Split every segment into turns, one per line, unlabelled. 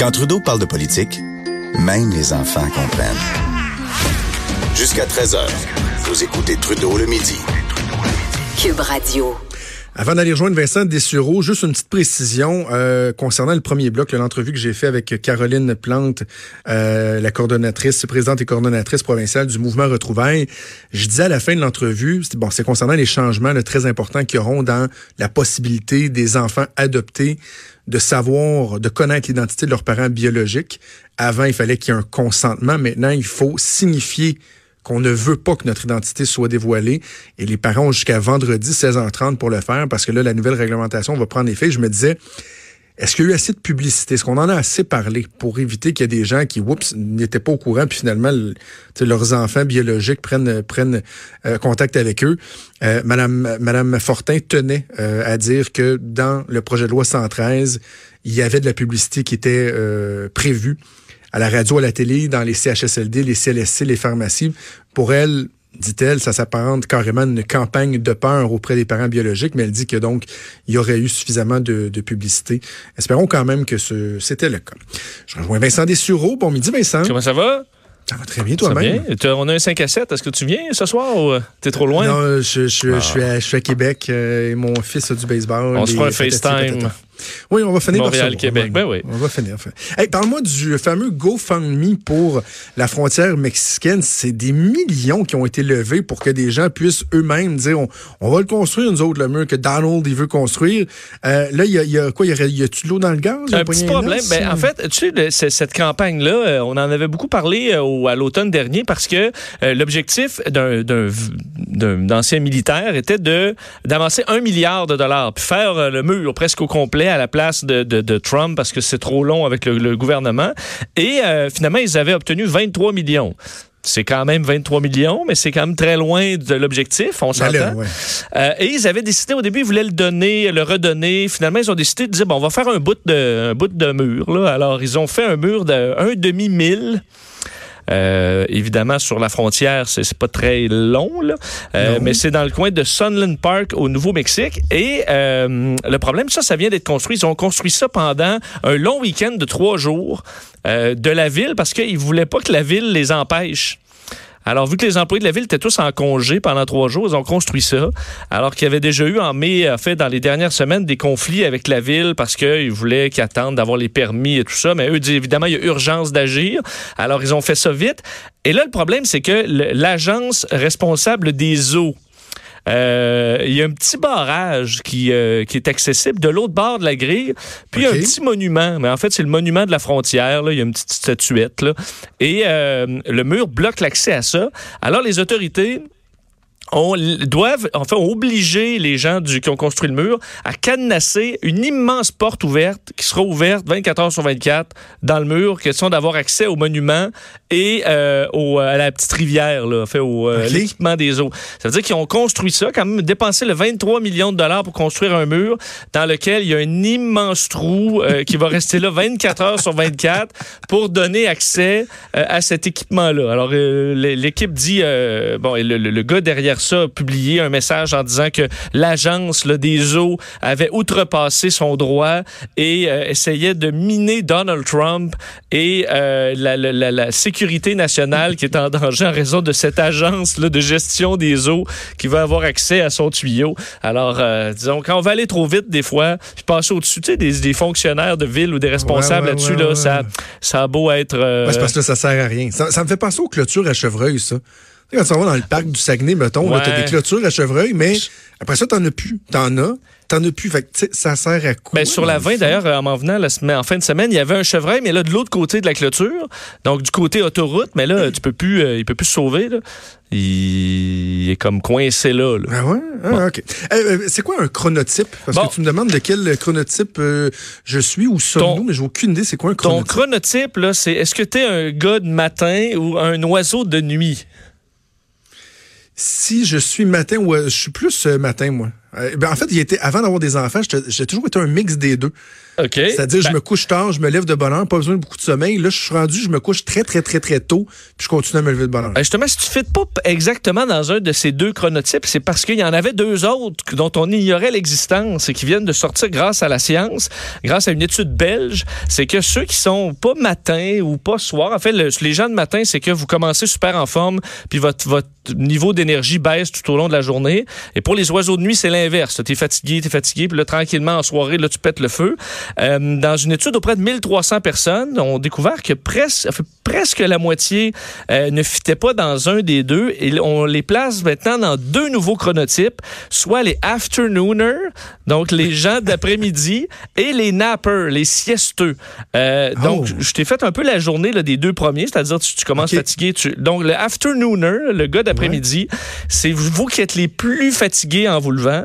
Quand Trudeau parle de politique, même les enfants comprennent. Jusqu'à 13h, vous écoutez Trudeau le midi.
Cube Radio.
Avant d'aller rejoindre Vincent Dessureau, juste une petite précision euh, concernant le premier bloc, l'entrevue que j'ai fait avec Caroline Plante, euh, la coordonnatrice, présidente et coordonnatrice provinciale du mouvement Retrouvailles. Je disais à la fin de l'entrevue, bon, c'est concernant les changements là, très importants qui auront dans la possibilité des enfants adoptés de savoir, de connaître l'identité de leurs parents biologiques. Avant, il fallait qu'il y ait un consentement. Maintenant, il faut signifier qu'on ne veut pas que notre identité soit dévoilée. Et les parents ont jusqu'à vendredi 16h30 pour le faire parce que là, la nouvelle réglementation va prendre effet. Je me disais, est-ce qu'il y a eu assez de publicité? Est-ce qu'on en a assez parlé pour éviter qu'il y ait des gens qui, oups, n'étaient pas au courant, puis finalement, leurs enfants biologiques prennent, euh, contact avec eux? Euh, Madame, Madame Fortin tenait euh, à dire que dans le projet de loi 113, il y avait de la publicité qui était prévue à la radio, à la télé, dans les CHSLD, les CLSC, les pharmacies. Pour elle, dit-elle, ça s'apparente carrément à une campagne de peur auprès des parents biologiques, mais elle dit que donc il y aurait eu suffisamment de, publicité. Espérons quand même que c'était le cas. Je rejoins Vincent Dessureau. Bon midi, Vincent.
Comment ça va?
Ça va très bien toi-même.
On a un 5 à 7. Est-ce que tu viens ce soir ou euh, t'es trop loin?
Non, je, je, suis, à, je suis, à, Québec euh, et mon fils a du baseball.
On se fera un FaceTime.
Oui, on va finir
Montréal, Québec. Ben oui.
On va finir. Hey, Parle-moi du fameux GoFundMe pour la frontière mexicaine. C'est des millions qui ont été levés pour que des gens puissent eux-mêmes dire on, va le construire, nous autres, le mur que Donald il veut construire. Euh, là, il y a, quoi? Il y a, tu de l'eau dans le gaz?
Un petit problème. Ben, en fait, tu sais, cette campagne-là, euh, on en avait beaucoup parlé euh, à l'automne dernier parce que l'objectif d'un ancien militaire était d'avancer un milliard de dollars puis faire le mur presque au complet à la place de, de, Trump parce que c'est trop long avec le, gouvernement. Et euh, finalement, ils avaient obtenu 23 millions c'est quand même 23 millions, mais c'est quand même très loin de l'objectif, on s'entend. Euh, et ils avaient décidé, au début, ils voulaient le donner, le redonner. Finalement, ils ont décidé de dire, bon, on va faire un bout de, un bout de mur. Là. Alors, ils ont fait un mur de un demi-mille euh, évidemment, sur la frontière, c'est pas très long, là, euh, mais c'est dans le coin de Sunland Park au Nouveau-Mexique. Et euh, le problème, ça, ça vient d'être construit. Ils ont construit ça pendant un long week-end de trois jours de la ville parce qu'ils voulaient pas que la ville les empêche. Alors, vu que les employés de la ville étaient tous en congé pendant trois jours, ils ont construit ça. Alors qu'il y avait déjà eu en mai, en fait, dans les dernières semaines, des conflits avec la ville parce qu'ils voulaient qu'ils attendent d'avoir les permis et tout ça. Mais eux disent évidemment, il y a urgence d'agir. Alors, ils ont fait ça vite. Et là, le problème, c'est que l'agence responsable des eaux euh, il y a un petit barrage qui, euh, qui est accessible de l'autre bord de la grille, puis un petit monument. Mais en fait, c'est le monument de la frontière. Là. Il y a une petite statuette. Là. Et euh, le mur bloque l'accès à ça. Alors, les autorités on doivent, enfin, obliger les gens du, qui ont construit le mur à cadenasser une immense porte ouverte qui sera ouverte 24 heures sur 24 dans le mur, question d'avoir accès au monument et euh, au, à la petite rivière, là, fait au euh, l'équipement des eaux. Ça veut dire qu'ils ont construit ça, quand même dépensé le 23 millions de dollars pour construire un mur dans lequel il y a un immense trou euh, qui va rester là 24 heures sur 24 pour donner accès à cet équipement-là. Alors l'équipe dit, bon, le, le, le gars derrière ça a publié un message en disant que l'agence des eaux avait outrepassé son droit et euh, essayait de miner Donald Trump et euh, la, la, la, sécurité nationale qui est en danger en raison de cette agence là, de gestion des eaux qui va avoir accès à son tuyau. Alors, euh, disons, quand on va aller trop vite des fois, je passe au-dessus des, des, fonctionnaires de ville ou des responsables là-dessus, là, ça, ça a beau être...
parce que ça sert à rien. Ça, ça me fait penser aux clôtures à chevreuil, ça. Quand tu vas dans le parc du Saguenay, mettons, tu as des clôtures à chevreuil, mais après ça, t'en as plus. T'en as. t'en as plus. Fait que, ça sert à quoi?
Ben, sur la 20, d'ailleurs, en m'en venant la semaine- en fin de semaine, il y avait un chevreuil, mais là, de l'autre côté de la clôture, donc du côté autoroute, mais là, tu peux plus, euh, il peut plus se sauver. Là. Il, est comme coincé là. là.
Ah ouais? Ah, OK. Euh, euh, c'est quoi un chronotype? Parce
Bon.
que tu me demandes de quel chronotype euh, je suis ou sommes-nous, mais j'ai aucune idée c'est quoi un
Ton
chronotype.
chronotype, là, c'est est-ce que tu es un gars de matin ou un oiseau de nuit?
Si je suis matin ou euh, je suis plus euh, matin, moi. Euh, ben, en fait, il était, avant d'avoir des enfants, j'ai toujours été un mix des deux.
OK.
C'est-à-dire,
Ben,
je me couche tard, je me lève de bonne heure, pas besoin de beaucoup de sommeil. Là, je suis rendu, je me couche très, très, très, très tôt, puis je continue à me lever de bonne heure.
Ben, justement, si tu ne fites pas exactement dans un de ces deux chronotypes, c'est parce qu'il y en avait deux autres dont on ignorait l'existence et qui viennent de sortir grâce à la science, grâce à une étude belge. C'est que ceux qui sont pas matin ou pas soir, en fait, le- les gens de matin, c'est que vous commencez super en forme, puis votre, votre niveau d'énergie baisse tout au long de la journée. Et pour les oiseaux de nuit, c'est l'inverse. Tu es fatigué, tu es fatigué, puis là, tranquillement, en soirée, là, tu pètes le feu. Euh, dans une étude auprès de 1300 personnes, on a découvert que presque, presque la moitié euh, ne fitait pas dans un des deux. Et on les place maintenant dans deux nouveaux chronotypes, soit les afternooners, donc les gens d'après-midi, et les nappers, les siesteux. Euh,
Oh.
Donc, je t'ai fait un peu la journée là, des deux premiers, c'est-à-dire tu, tu commences
Ok.
fatigué. Tu... Donc, le afternooner, le gars d'après-midi, c'est vous qui êtes les plus fatigués en vous levant.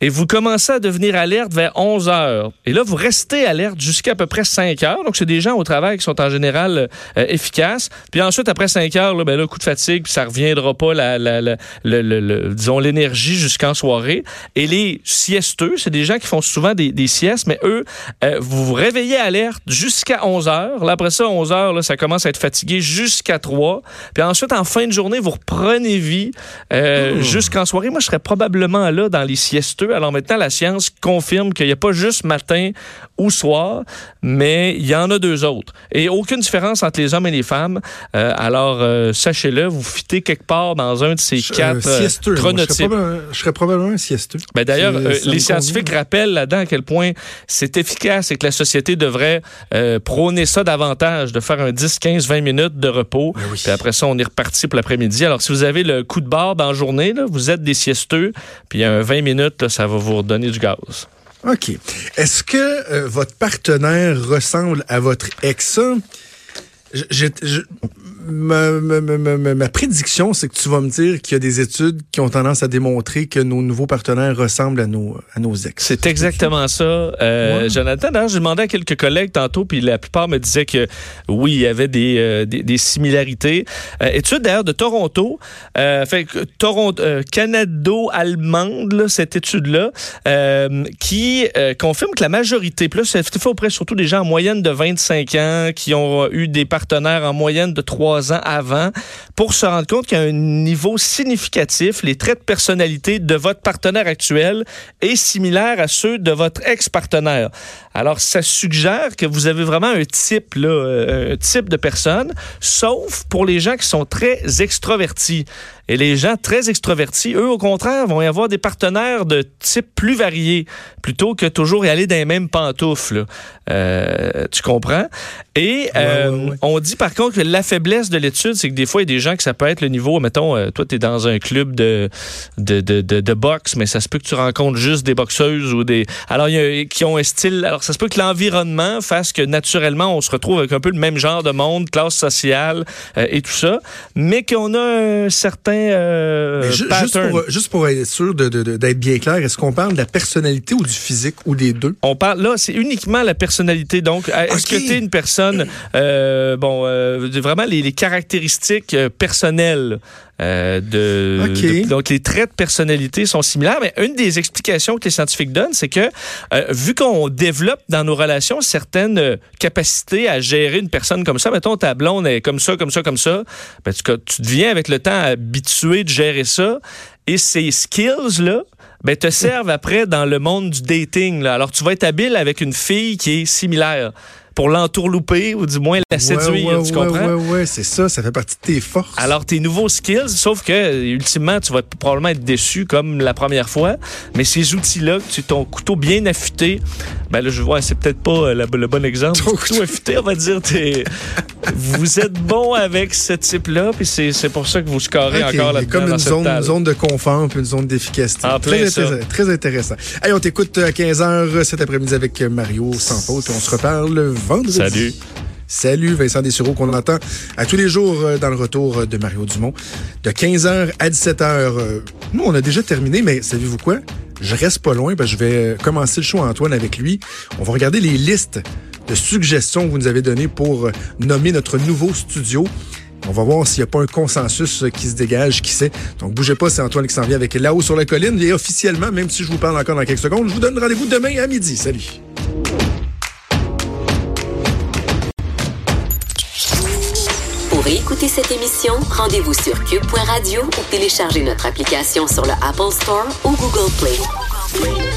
Et vous commencez à devenir alerte vers 11 heures. Et là, vous restez alerte jusqu'à à peu près 5 heures. Donc, c'est des gens au travail qui sont en général euh, efficaces. Puis ensuite, après 5 heures, là, ben là, coup de fatigue, puis ça reviendra pas, la, la, la- le, le- le- disons, l'énergie jusqu'en soirée. Et les siesteux, c'est des gens qui font souvent des, des siestes, mais eux, euh, vous vous réveillez alerte jusqu'à 11 heures. Là, après ça, 11 heures, là, ça commence à être fatigué jusqu'à 3. Puis ensuite, en fin de journée, vous reprenez vie euh, jusqu'en soirée. Moi, je serais probablement là dans les siesteux. Alors maintenant, la science confirme qu'il n'y a pas juste matin ou soir, mais il y en a deux autres. Et aucune différence entre les hommes et les femmes. Euh, alors, euh, sachez-le, vous fitez quelque part dans un de ces
Je-
quatre
euh,
euh.
Moi, je, serais probablement, je serais probablement un siesteux.
Ben D'ailleurs, euh, les scientifiques
convient.
rappellent là-dedans à quel point c'est efficace et que la société devrait euh, prôner ça davantage, de faire un 10, 15, 20 minutes de repos.
Ben oui.
Puis après ça, on est reparti pour l'après-midi. Alors, si vous avez le coup de barre dans la journée, là, vous êtes des siesteux, puis un 20 minutes, là, ça va vous redonner du gaz.
OK. Est-ce que euh, votre partenaire ressemble à votre ex? Je- je- ma, ma- ma- ma- ma prédiction, c'est que tu vas me dire qu'il y a des études qui ont tendance à démontrer que nos nouveaux partenaires ressemblent à nos, à nos ex.
C'est exactement ça, euh,
Ouais.
Jonathan. D'ailleurs, j'ai demandé à quelques collègues tantôt, puis la plupart me disaient que oui, il y avait des, euh, des, des similarités. Euh, étude d'ailleurs de Toronto, euh, fait Toronto, canado-allemande, là, cette étude-là, qui confirme que la majorité, plus c'est fait auprès surtout des gens en moyenne de 25 ans, qui ont eu des partenaires en moyenne de 3 ans avant, pour se rendre compte a un niveau significatif, les traits de personnalité de votre partenaire actuel est similaire à ceux de votre ex-partenaire. Alors, ça suggère que vous avez vraiment un type, euh, un type de personne, sauf pour les gens qui sont très extrovertis. Et les gens très extrovertis, eux, au contraire, vont y avoir des partenaires de type plus varié, plutôt que toujours y aller dans les mêmes pantoufles. Euh, tu comprends? Et euh,
ouais, ouais.
on dit par contre que la faiblesse de l'étude, c'est que des fois, il y a des gens que ça peut être le niveau, mettons, euh, toi, tu es dans un club de, de, de, de, de boxe, mais ça se peut que tu rencontres juste des boxeuses ou des. Alors, il y a, qui ont un style. Alors, ça se peut que l'environnement fasse que naturellement, on se retrouve avec un peu le même genre de monde, classe sociale euh, et tout ça, mais qu'on a un certain euh,
ju- juste, pour, juste pour être sûr de- de- de- d'être bien clair, est-ce qu'on parle de la personnalité ou du physique ou des deux?
On parle là, c'est uniquement la personnalité. Donc, euh, est-ce que tu es une personne, euh, bon, euh, vraiment les, les caractéristiques personnelles euh, de,
Ok.
de- donc les traits de personnalité sont similaires. Mais une des explications que les scientifiques donnent, c'est que euh, vu qu'on développe dans nos relations certaines euh, capacités à gérer une personne comme ça, mettons ta blonde est comme ça, comme ça, comme ça, ben, tu, tu deviens avec le temps habitué de gérer ça. Et ces skills là ben, te servent après dans le monde du dating. Là. Alors, tu vas être habile avec une fille qui est similaire pour l'entourlouper ou du moins la séduire,
ouais, ouais,
tu comprends?
Ouais, ouais, c'est ça, ça fait partie de tes forces.
Alors, tes nouveaux skills, sauf que, ultimement, tu vas probablement être déçu comme la première fois, mais ces outils-là, tu ton couteau bien affûté, ben là, je vois, c'est peut-être pas euh, la- le bon exemple.
Ton
couteau affûté, on va dire, t'es vous êtes bon avec ce type-là, puis c'est c'est pour ça que vous scorez
Ok,
encore là-dedans.
comme une zone,
table.
zone de confort puis une zone d'efficacité.
En
très, intéressant, très intéressant. Allez, on t'écoute à 15h cet après-midi avec Mario sans faute on se reparle vendredi.
Salut.
Salut Vincent Dessureau qu'on entend à tous les jours euh, dans le retour de Mario Dumont de 15h à 17h. Euh, Nous, on a déjà terminé, mais savez-vous quoi? Je reste pas loin, parce que je vais euh, commencer le show Antoine avec lui. On va regarder les listes de suggestions que vous nous avez données pour euh, nommer notre nouveau studio. On va voir s'il n'y a pas un consensus euh, qui se dégage, qui sait. Donc, bougez pas, c'est Antoine qui s'en vient avec là-haut sur la colline. Et officiellement, même si je vous parle encore dans quelques secondes, je vous donne rendez-vous demain à midi. Salut.
Pour écouter cette émission, rendez-vous sur cube.radio ou téléchargez notre application sur le Apple Store ou Google Play.